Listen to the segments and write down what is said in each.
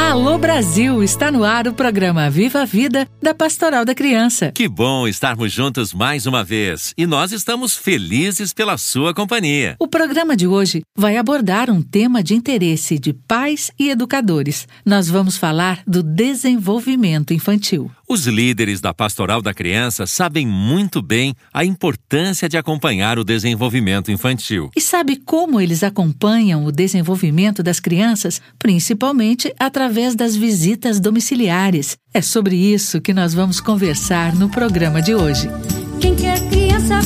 Alô Brasil, está no ar o programa Viva a Vida da Pastoral da Criança. Que bom estarmos juntos mais uma vez e nós estamos felizes pela sua companhia. O programa de hoje vai abordar um tema de interesse de pais e educadores. Nós vamos falar do desenvolvimento infantil. Os líderes da Pastoral da Criança sabem muito bem a importância de acompanhar o desenvolvimento infantil. E sabe como eles acompanham o desenvolvimento das crianças, principalmente através das visitas domiciliares. É sobre isso que nós vamos conversar no programa de hoje. Quem quer criança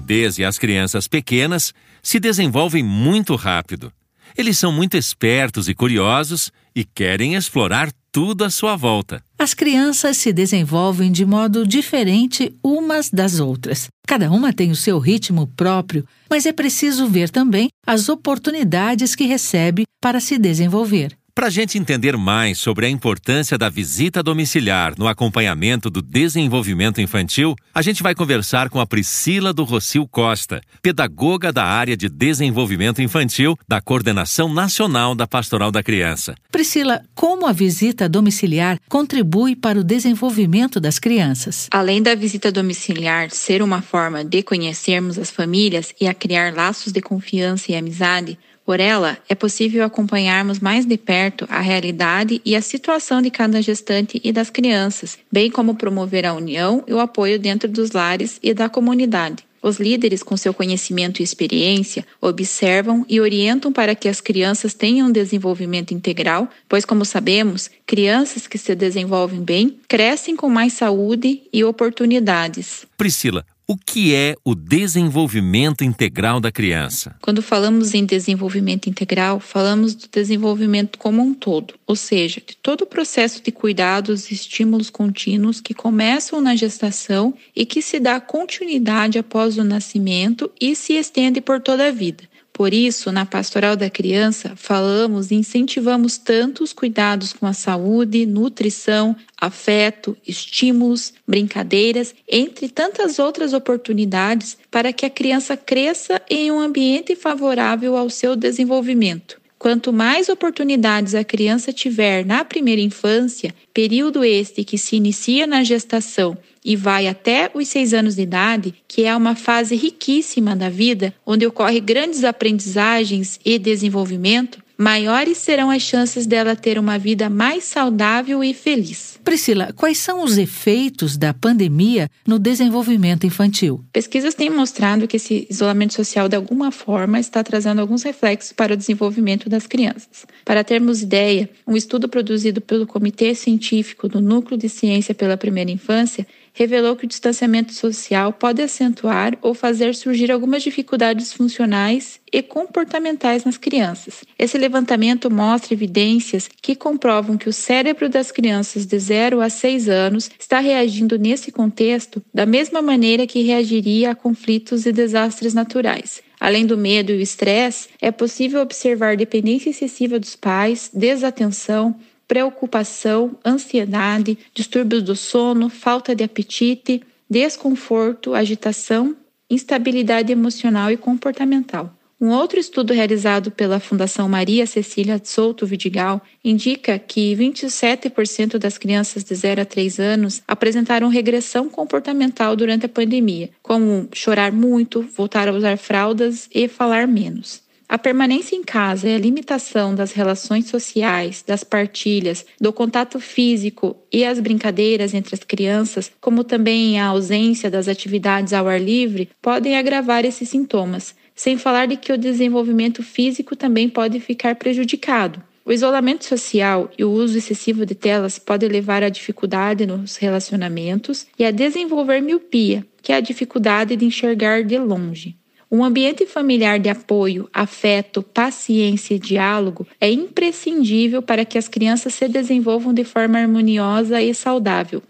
bebês e as crianças pequenas se desenvolvem muito rápido. Eles são muito espertos e curiosos e querem explorar tudo à sua volta. As crianças se desenvolvem de modo diferente umas das outras. Cada uma tem o seu ritmo próprio, mas é preciso ver também as oportunidades que recebe para se desenvolver. Para a gente entender mais sobre a importância da visita domiciliar no acompanhamento do desenvolvimento infantil, a gente vai conversar com a Priscila do Rocio Costa, pedagoga da área de desenvolvimento infantil da Coordenação Nacional da Pastoral da Criança. Priscila, como a visita domiciliar contribui para o desenvolvimento das crianças? Além da visita domiciliar ser uma forma de conhecermos as famílias e a criar laços de confiança e amizade, por ela, é possível acompanharmos mais de perto a realidade e a situação de cada gestante e das crianças, bem como promover a união e o apoio dentro dos lares e da comunidade. Os líderes, com seu conhecimento e experiência, observam e orientam para que as crianças tenham um desenvolvimento integral, pois, como sabemos, crianças que se desenvolvem bem crescem com mais saúde e oportunidades. Priscila, o que é o desenvolvimento integral da criança? Quando falamos em desenvolvimento integral, falamos do desenvolvimento como um todo, ou seja, de todo o processo de cuidados e estímulos contínuos que começam na gestação e que se dá continuidade após o nascimento e se estende por toda a vida. Por isso, na pastoral da criança, falamos e incentivamos tanto os cuidados com a saúde, nutrição, afeto, estímulos, brincadeiras, entre tantas outras oportunidades para que a criança cresça em um ambiente favorável ao seu desenvolvimento. Quanto mais oportunidades a criança tiver na primeira infância, período este que se inicia na gestação e vai até os seis anos de idade, que é uma fase riquíssima da vida, onde ocorrem grandes aprendizagens e desenvolvimento, maiores serão as chances dela ter uma vida mais saudável e feliz. Priscila, quais são os efeitos da pandemia no desenvolvimento infantil? Pesquisas têm mostrado que esse isolamento social, de alguma forma, está trazendo alguns reflexos para o desenvolvimento das crianças. Para termos ideia, um estudo produzido pelo Comitê Científico do Núcleo de Ciência pela Primeira Infância revelou que o distanciamento social pode acentuar ou fazer surgir algumas dificuldades funcionais e comportamentais nas crianças. Esse levantamento mostra evidências que comprovam que o cérebro das crianças de 0 a 6 anos está reagindo nesse contexto da mesma maneira que reagiria a conflitos e desastres naturais. Além do medo e o estresse, é possível observar dependência excessiva dos pais, desatenção, preocupação, ansiedade, distúrbios do sono, falta de apetite, desconforto, agitação, instabilidade emocional e comportamental. Um outro estudo realizado pela Fundação Maria Cecília Souto Vidigal indica que 27% das crianças de 0 a 3 anos apresentaram regressão comportamental durante a pandemia, como chorar muito, voltar a usar fraldas e falar menos. A permanência em casa e a limitação das relações sociais, das partilhas, do contato físico e as brincadeiras entre as crianças, como também a ausência das atividades ao ar livre, podem agravar esses sintomas, sem falar de que o desenvolvimento físico também pode ficar prejudicado. O isolamento social e o uso excessivo de telas pode levar à dificuldade nos relacionamentos e a desenvolver miopia, que é a dificuldade de enxergar de longe. Um ambiente familiar de apoio, afeto, paciência e diálogo é imprescindível para que as crianças se desenvolvam de forma harmoniosa e saudável.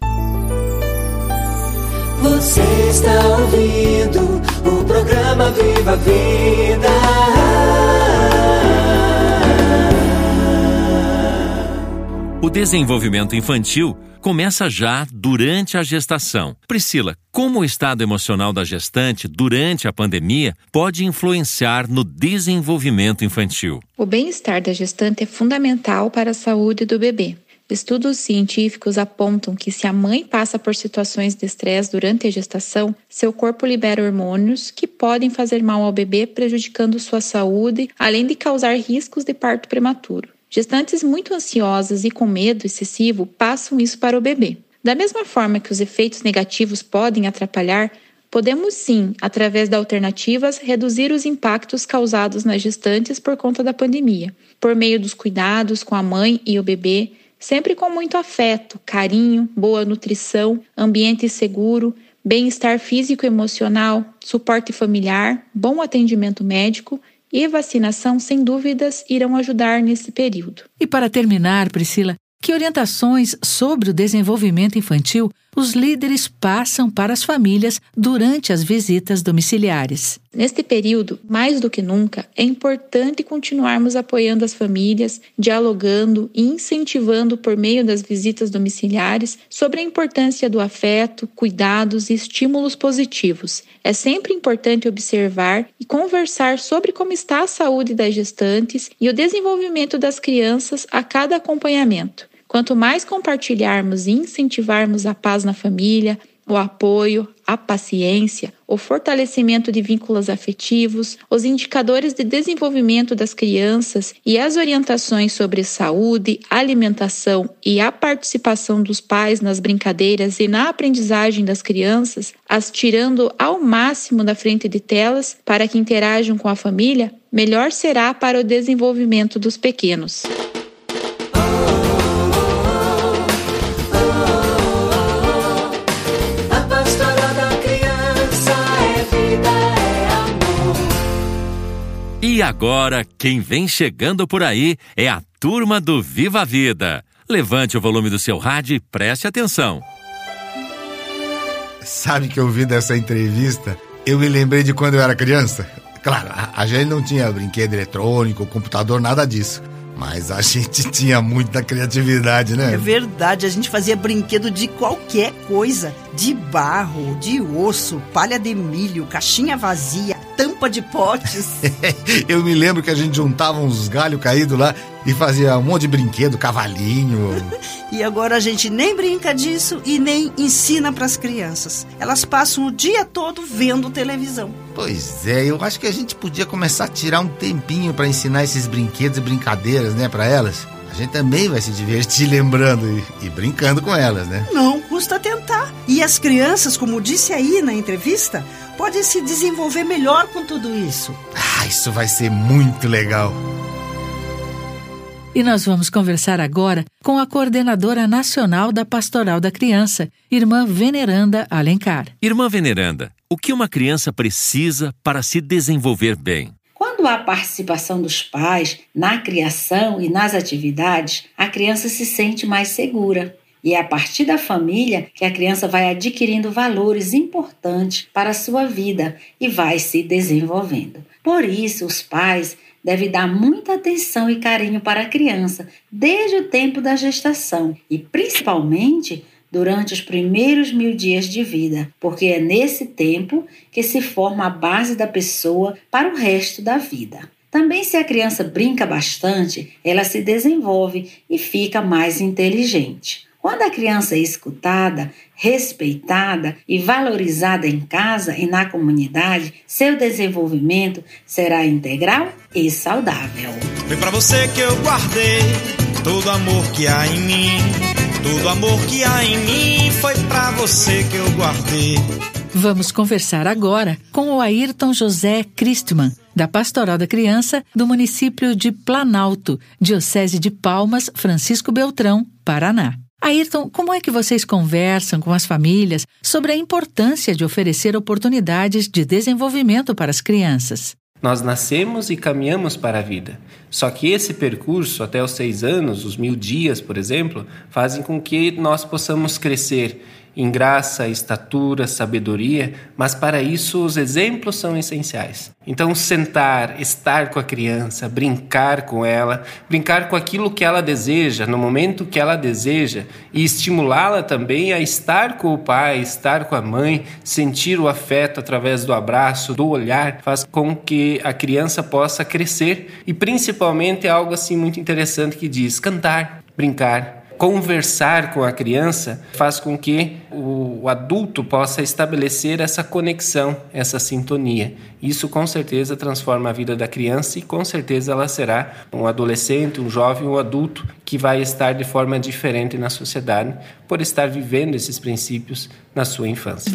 Você está ouvindo o programa Viva Vida. O desenvolvimento infantil começa já durante a gestação. Priscila, como o estado emocional da gestante durante a pandemia pode influenciar no desenvolvimento infantil? O bem-estar da gestante é fundamental para a saúde do bebê. Estudos científicos apontam que se a mãe passa por situações de estresse durante a gestação, seu corpo libera hormônios que podem fazer mal ao bebê, prejudicando sua saúde, além de causar riscos de parto prematuro. Gestantes muito ansiosas e com medo excessivo passam isso para o bebê. Da mesma forma que os efeitos negativos podem atrapalhar, podemos sim, através de alternativas, reduzir os impactos causados nas gestantes por conta da pandemia, por meio dos cuidados com a mãe e o bebê sempre com muito afeto, carinho, boa nutrição, ambiente seguro, bem-estar físico e emocional, suporte familiar, bom atendimento médico e vacinação, sem dúvidas, irão ajudar nesse período. E para terminar, Priscila, que orientações sobre o desenvolvimento infantil os líderes passam para as famílias durante as visitas domiciliares. Neste período, mais do que nunca, é importante continuarmos apoiando as famílias, dialogando e incentivando por meio das visitas domiciliares sobre a importância do afeto, cuidados e estímulos positivos. É sempre importante observar e conversar sobre como está a saúde das gestantes e o desenvolvimento das crianças a cada acompanhamento. Quanto mais compartilharmos e incentivarmos a paz na família, o apoio, a paciência, o fortalecimento de vínculos afetivos, os indicadores de desenvolvimento das crianças e as orientações sobre saúde, alimentação e a participação dos pais nas brincadeiras e na aprendizagem das crianças, as tirando ao máximo da frente de telas para que interajam com a família, melhor será para o desenvolvimento dos pequenos. E agora, quem vem chegando por aí é a turma do Viva a Vida. Levante o volume do seu rádio e preste atenção. Sabe que ouvindo essa entrevista, eu me lembrei de quando eu era criança. Claro, a gente não tinha brinquedo eletrônico, computador, nada disso. Mas a gente tinha muita criatividade, né? É verdade, a gente fazia brinquedo de qualquer coisa: de barro, de osso, palha de milho, caixinha vazia, tampa de potes. Eu me lembro que a gente juntava uns galhos caídos lá e fazia um monte de brinquedo, cavalinho. e agora a gente nem brinca disso e nem ensina para as crianças. Elas passam o dia todo vendo televisão. Pois é, eu acho que a gente podia começar a tirar um tempinho para ensinar esses brinquedos e brincadeiras, né, para elas. A gente também vai se divertir lembrando e, e, brincando com elas, né? Não custa tentar. E as crianças, como disse aí na entrevista, podem se desenvolver melhor com tudo isso. Ah, isso vai ser muito legal. E nós vamos conversar agora com a coordenadora nacional da Pastoral da Criança, Irmã Veneranda Alencar. Irmã Veneranda, o que uma criança precisa para se desenvolver bem? Quando há participação dos pais na criação e nas atividades, a criança se sente mais segura. E é a partir da família que a criança vai adquirindo valores importantes para a sua vida e vai se desenvolvendo. Por isso, os pais devem dar muita atenção e carinho para a criança desde o tempo da gestação e principalmente durante os primeiros mil dias de vida, porque é nesse tempo que se forma a base da pessoa para o resto da vida. Também, se a criança brinca bastante, ela se desenvolve e fica mais inteligente. Quando a criança é escutada, respeitada e valorizada em casa e na comunidade, seu desenvolvimento será integral e saudável. Foi para você que eu guardei todo amor que há em mim. Todo amor que há em mim foi para você que eu guardei. Vamos conversar agora com o Ayrton José Christman, da Pastoral da Criança do município de Planalto, Diocese de Palmas, Francisco Beltrão, Paraná. Ayrton, como é que vocês conversam com as famílias sobre a importância de oferecer oportunidades de desenvolvimento para as crianças? Nós nascemos e caminhamos para a vida. Só que esse percurso, até os seis anos, os mil dias, por exemplo, fazem com que nós possamos crescer em graça, estatura, sabedoria, mas para isso os exemplos são essenciais. Então, sentar, estar com a criança, brincar com ela, brincar com aquilo que ela deseja, no momento que ela deseja, e estimulá-la também a estar com o pai, estar com a mãe, sentir o afeto através do abraço, do olhar, faz com que a criança possa crescer e principalmente é algo assim muito interessante que diz cantar, brincar, conversar com a criança faz com que o adulto possa estabelecer essa conexão, essa sintonia. Isso com certeza transforma a vida da criança e com certeza ela será um adolescente, um jovem, um adulto que vai estar de forma diferente na sociedade por estar vivendo esses princípios na sua infância.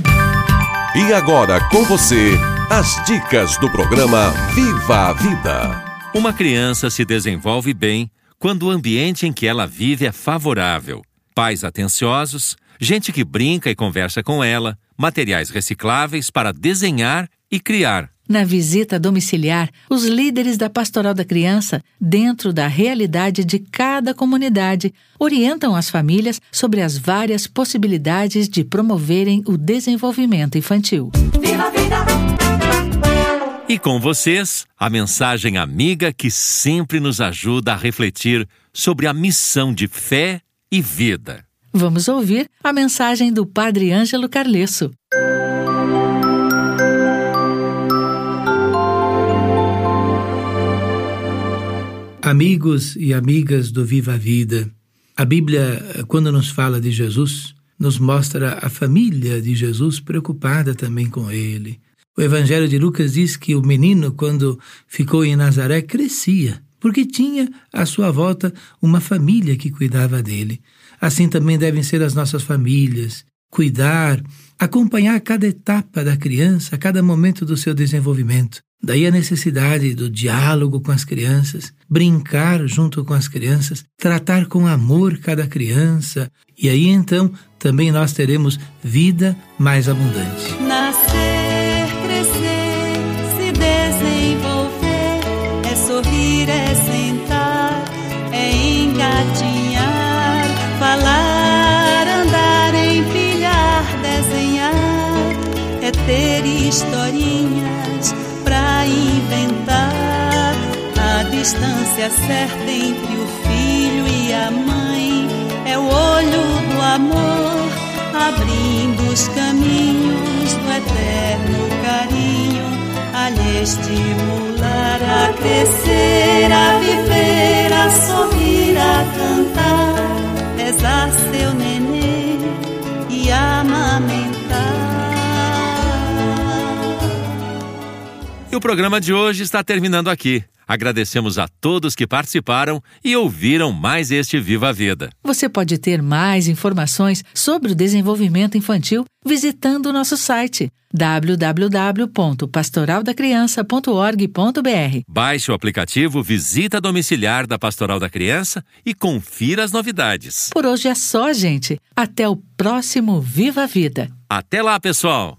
E agora com você, as dicas do programa Viva a Vida. Uma criança se desenvolve bem quando o ambiente em que ela vive é favorável. Pais atenciosos, gente que brinca e conversa com ela, materiais recicláveis para desenhar e criar. Na visita domiciliar, os líderes da Pastoral da Criança, dentro da realidade de cada comunidade, orientam as famílias sobre as várias possibilidades de promoverem o desenvolvimento infantil. Viva a vida! E com vocês, a mensagem amiga que sempre nos ajuda a refletir sobre a missão de fé e vida. Vamos ouvir a mensagem do Padre Ângelo Carlesso. Amigos e amigas do Viva a Vida, a Bíblia, quando nos fala de Jesus, nos mostra a família de Jesus preocupada também com ele o Evangelho de Lucas diz que o menino, quando ficou em Nazaré, crescia, porque tinha à sua volta uma família que cuidava dele. Assim também devem ser as nossas famílias. Cuidar, acompanhar cada etapa da criança, cada momento do seu desenvolvimento. Daí a necessidade do diálogo com as crianças, brincar junto com as crianças, tratar com amor cada criança, e aí então também nós teremos vida mais abundante. Nascer historinhas pra inventar. A distância certa entre o filho e a mãe é o olho do amor, abrindo os caminhos do eterno carinho a lhe estimular a crescer, a viver, a sorrir, a cantar, programa de hoje está terminando aqui. Agradecemos a todos que participaram e ouviram mais este Viva a Vida. Você pode ter mais informações sobre o desenvolvimento infantil visitando o nosso site www.pastoraldacriança.org.br. Baixe o aplicativo Visita Domiciliar da Pastoral da Criança e confira as novidades. Por hoje é só, gente. Até o próximo Viva a Vida. Até lá, pessoal!